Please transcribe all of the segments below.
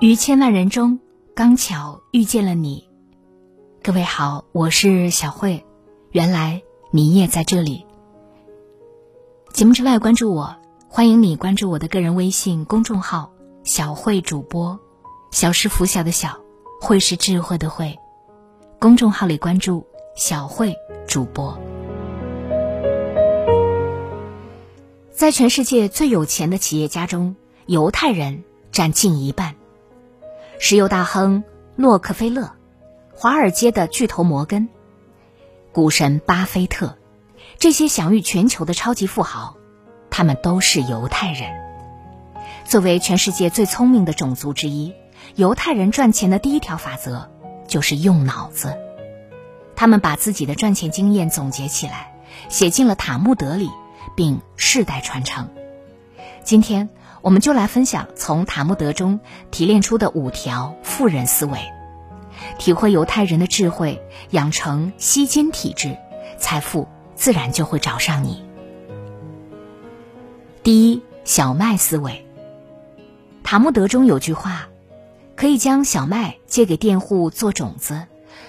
于千万人中，刚巧遇见了你。各位好，我是小慧。原来你也在这里。节目之外，关注我，欢迎你关注我的个人微信公众号“小慧主播”。小是拂晓的小，慧是智慧的慧。公众号里关注“小慧主播”。在全世界最有钱的企业家中，犹太人占近一半。石油大亨洛克菲勒，华尔街的巨头摩根，股神巴菲特，这些享誉全球的超级富豪，他们都是犹太人。作为全世界最聪明的种族之一，犹太人赚钱的第一条法则就是用脑子。他们把自己的赚钱经验总结起来，写进了塔木德里，并世代传承。今天。我们就来分享从塔木德中提炼出的五条富人思维，体会犹太人的智慧，养成吸金体质，财富自然就会找上你。第一，小麦思维。塔木德中有句话，可以将小麦借给佃户做种子，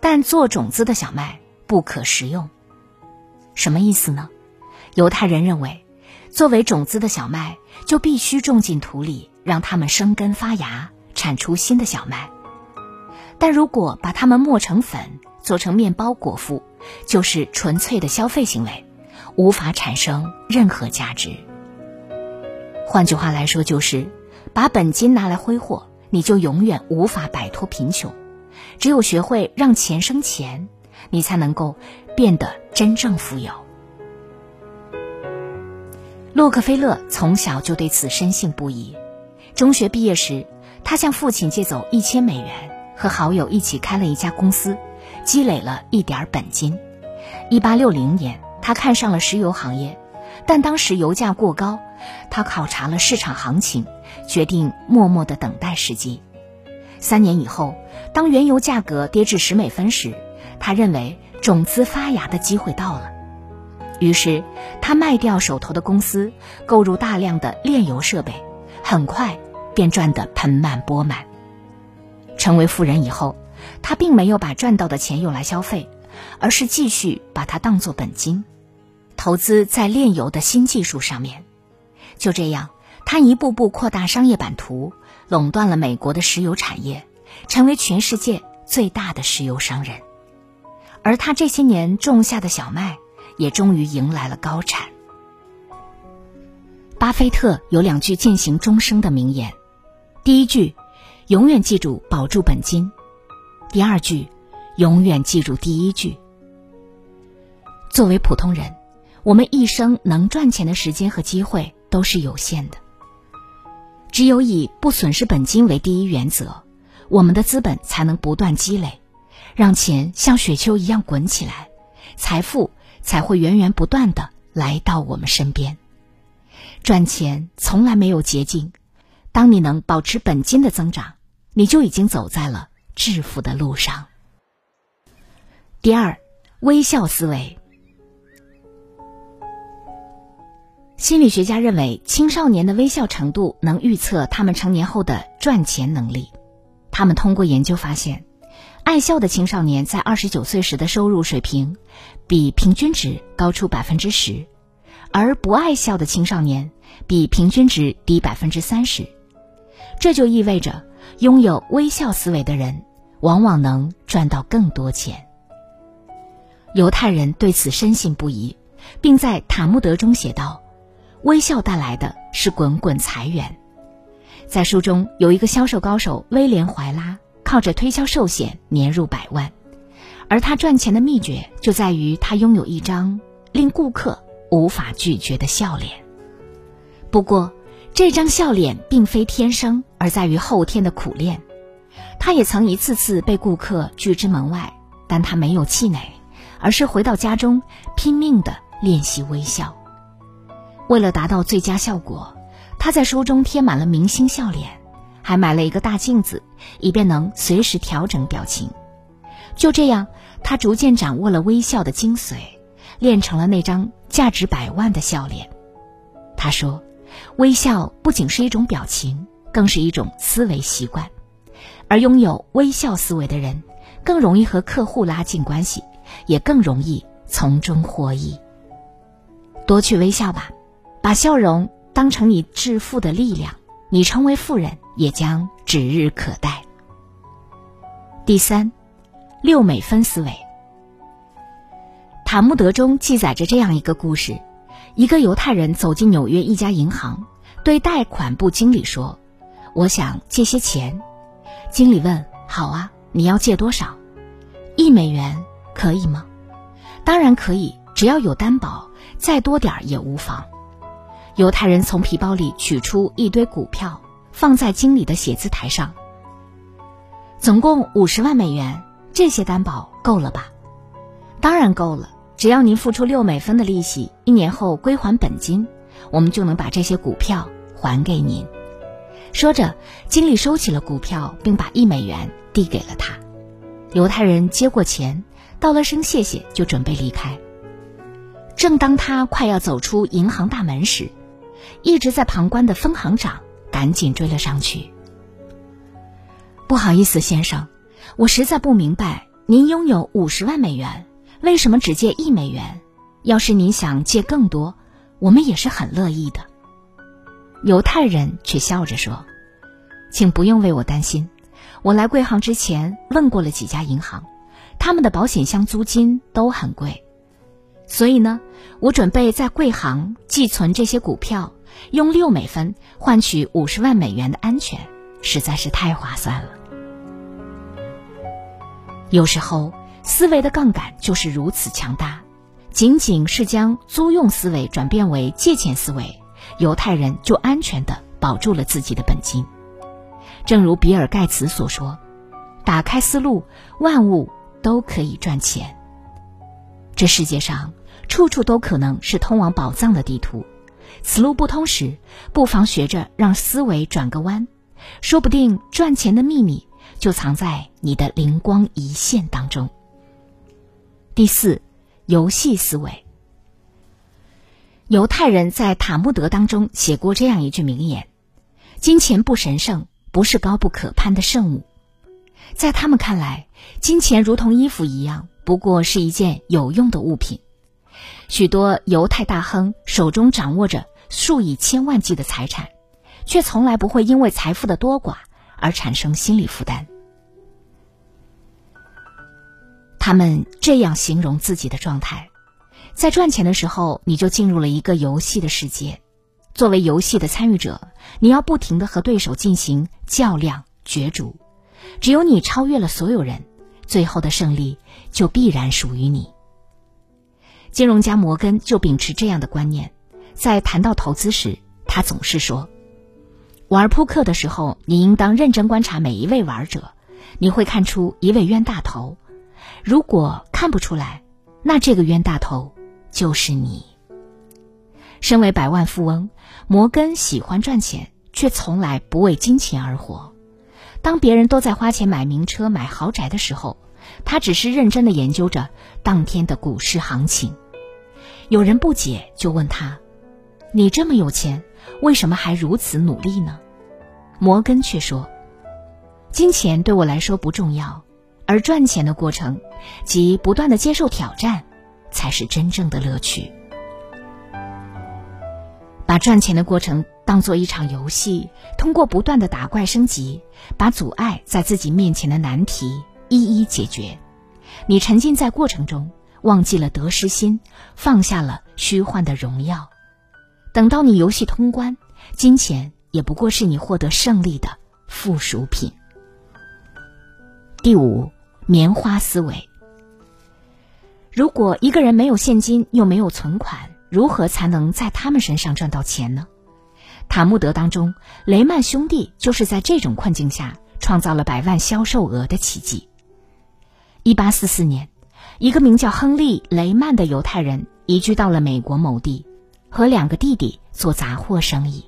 但做种子的小麦不可食用。什么意思呢？犹太人认为。作为种子的小麦，就必须种进土里，让它们生根发芽，产出新的小麦。但如果把它们磨成粉，做成面包果腹，就是纯粹的消费行为，无法产生任何价值。换句话来说，就是把本金拿来挥霍，你就永远无法摆脱贫穷。只有学会让钱生钱，你才能够变得真正富有。洛克菲勒从小就对此深信不疑。中学毕业时，他向父亲借走一千美元，和好友一起开了一家公司，积累了一点本金。一八六零年，他看上了石油行业，但当时油价过高。他考察了市场行情，决定默默的等待时机。三年以后，当原油价格跌至十美分时，他认为种子发芽的机会到了。于是，他卖掉手头的公司，购入大量的炼油设备，很快便赚得盆满钵满。成为富人以后，他并没有把赚到的钱用来消费，而是继续把它当作本金，投资在炼油的新技术上面。就这样，他一步步扩大商业版图，垄断了美国的石油产业，成为全世界最大的石油商人。而他这些年种下的小麦。也终于迎来了高产。巴菲特有两句践行终生的名言：第一句，永远记住保住本金；第二句，永远记住第一句。作为普通人，我们一生能赚钱的时间和机会都是有限的。只有以不损失本金为第一原则，我们的资本才能不断积累，让钱像雪球一样滚起来，财富。才会源源不断的来到我们身边。赚钱从来没有捷径，当你能保持本金的增长，你就已经走在了致富的路上。第二，微笑思维。心理学家认为，青少年的微笑程度能预测他们成年后的赚钱能力。他们通过研究发现。爱笑的青少年在二十九岁时的收入水平，比平均值高出百分之十，而不爱笑的青少年比平均值低百分之三十。这就意味着，拥有微笑思维的人，往往能赚到更多钱。犹太人对此深信不疑，并在塔木德中写道：“微笑带来的是滚滚财源。”在书中有一个销售高手威廉怀拉。靠着推销寿险年入百万，而他赚钱的秘诀就在于他拥有一张令顾客无法拒绝的笑脸。不过，这张笑脸并非天生，而在于后天的苦练。他也曾一次次被顾客拒之门外，但他没有气馁，而是回到家中拼命的练习微笑。为了达到最佳效果，他在书中贴满了明星笑脸。还买了一个大镜子，以便能随时调整表情。就这样，他逐渐掌握了微笑的精髓，练成了那张价值百万的笑脸。他说：“微笑不仅是一种表情，更是一种思维习惯。而拥有微笑思维的人，更容易和客户拉近关系，也更容易从中获益。多去微笑吧，把笑容当成你致富的力量，你成为富人也将指日可待。第三，六美分思维。塔木德中记载着这样一个故事：一个犹太人走进纽约一家银行，对贷款部经理说：“我想借些钱。”经理问：“好啊，你要借多少？一美元可以吗？”“当然可以，只要有担保，再多点儿也无妨。”犹太人从皮包里取出一堆股票，放在经理的写字台上。总共五十万美元，这些担保够了吧？当然够了。只要您付出六美分的利息，一年后归还本金，我们就能把这些股票还给您。说着，经理收起了股票，并把一美元递给了他。犹太人接过钱，道了声谢谢，就准备离开。正当他快要走出银行大门时，一直在旁观的分行长赶紧追了上去。不好意思，先生，我实在不明白，您拥有五十万美元。为什么只借一美元？要是您想借更多，我们也是很乐意的。犹太人却笑着说：“请不用为我担心，我来贵行之前问过了几家银行，他们的保险箱租金都很贵，所以呢，我准备在贵行寄存这些股票，用六美分换取五十万美元的安全，实在是太划算了。有时候。”思维的杠杆就是如此强大，仅仅是将租用思维转变为借钱思维，犹太人就安全的保住了自己的本金。正如比尔·盖茨所说：“打开思路，万物都可以赚钱。”这世界上处处都可能是通往宝藏的地图，此路不通时，不妨学着让思维转个弯，说不定赚钱的秘密就藏在你的灵光一现当中。第四，游戏思维。犹太人在塔木德当中写过这样一句名言：“金钱不神圣，不是高不可攀的圣物。”在他们看来，金钱如同衣服一样，不过是一件有用的物品。许多犹太大亨手中掌握着数以千万计的财产，却从来不会因为财富的多寡而产生心理负担。他们这样形容自己的状态：在赚钱的时候，你就进入了一个游戏的世界。作为游戏的参与者，你要不停的和对手进行较量、角逐。只有你超越了所有人，最后的胜利就必然属于你。金融家摩根就秉持这样的观念，在谈到投资时，他总是说：玩扑克的时候，你应当认真观察每一位玩者，你会看出一位冤大头。如果看不出来，那这个冤大头就是你。身为百万富翁，摩根喜欢赚钱，却从来不为金钱而活。当别人都在花钱买名车、买豪宅的时候，他只是认真的研究着当天的股市行情。有人不解，就问他：“你这么有钱，为什么还如此努力呢？”摩根却说：“金钱对我来说不重要。”而赚钱的过程，即不断的接受挑战，才是真正的乐趣。把赚钱的过程当做一场游戏，通过不断的打怪升级，把阻碍在自己面前的难题一一解决。你沉浸在过程中，忘记了得失心，放下了虚幻的荣耀。等到你游戏通关，金钱也不过是你获得胜利的附属品。第五。棉花思维。如果一个人没有现金又没有存款，如何才能在他们身上赚到钱呢？塔木德当中，雷曼兄弟就是在这种困境下创造了百万销售额的奇迹。一八四四年，一个名叫亨利·雷曼的犹太人移居到了美国某地，和两个弟弟做杂货生意。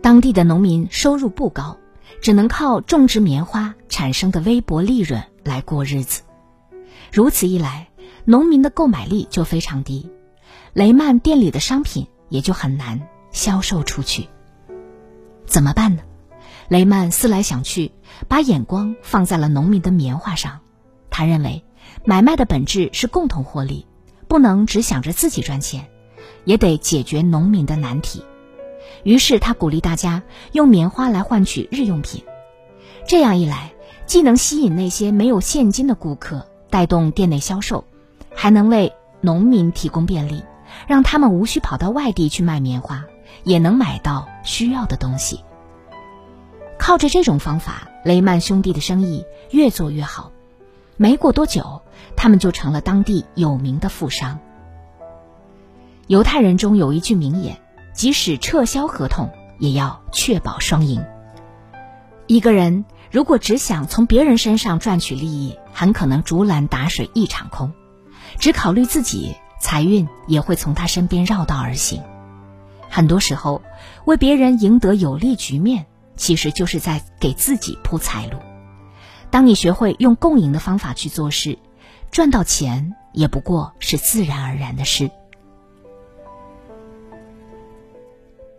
当地的农民收入不高，只能靠种植棉花产生的微薄利润。来过日子，如此一来，农民的购买力就非常低，雷曼店里的商品也就很难销售出去。怎么办呢？雷曼思来想去，把眼光放在了农民的棉花上。他认为，买卖的本质是共同获利，不能只想着自己赚钱，也得解决农民的难题。于是，他鼓励大家用棉花来换取日用品。这样一来，既能吸引那些没有现金的顾客，带动店内销售，还能为农民提供便利，让他们无需跑到外地去卖棉花，也能买到需要的东西。靠着这种方法，雷曼兄弟的生意越做越好。没过多久，他们就成了当地有名的富商。犹太人中有一句名言：“即使撤销合同，也要确保双赢。”一个人如果只想从别人身上赚取利益，很可能竹篮打水一场空；只考虑自己，财运也会从他身边绕道而行。很多时候，为别人赢得有利局面。其实就是在给自己铺财路。当你学会用共赢的方法去做事，赚到钱也不过是自然而然的事。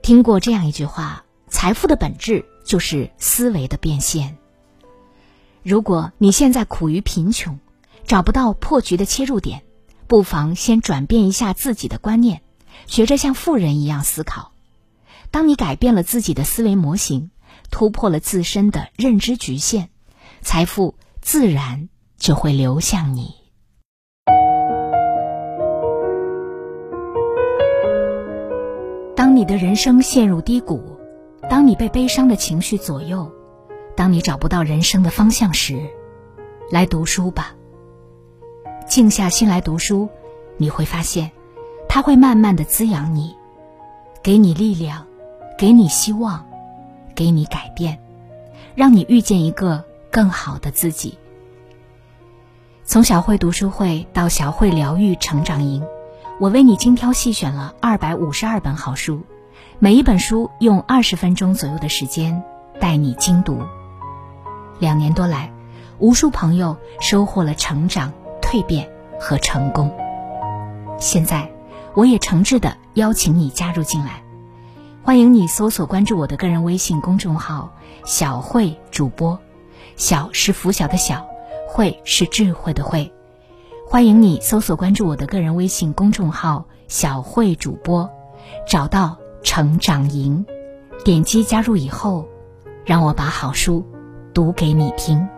听过这样一句话：财富的本质就是思维的变现。如果你现在苦于贫穷，找不到破局的切入点，不妨先转变一下自己的观念，学着像富人一样思考。当你改变了自己的思维模型，突破了自身的认知局限，财富自然就会流向你。当你的人生陷入低谷，当你被悲伤的情绪左右，当你找不到人生的方向时，来读书吧。静下心来读书，你会发现，它会慢慢的滋养你，给你力量，给你希望。给你改变，让你遇见一个更好的自己。从小慧读书会到小慧疗愈成长营，我为你精挑细选了二百五十二本好书，每一本书用二十分钟左右的时间带你精读。两年多来，无数朋友收获了成长、蜕变和成功。现在，我也诚挚的邀请你加入进来。欢迎你搜索关注我的个人微信公众号“小慧主播”，小是拂晓的小，慧是智慧的慧。欢迎你搜索关注我的个人微信公众号“小慧主播”，找到成长营，点击加入以后，让我把好书读给你听。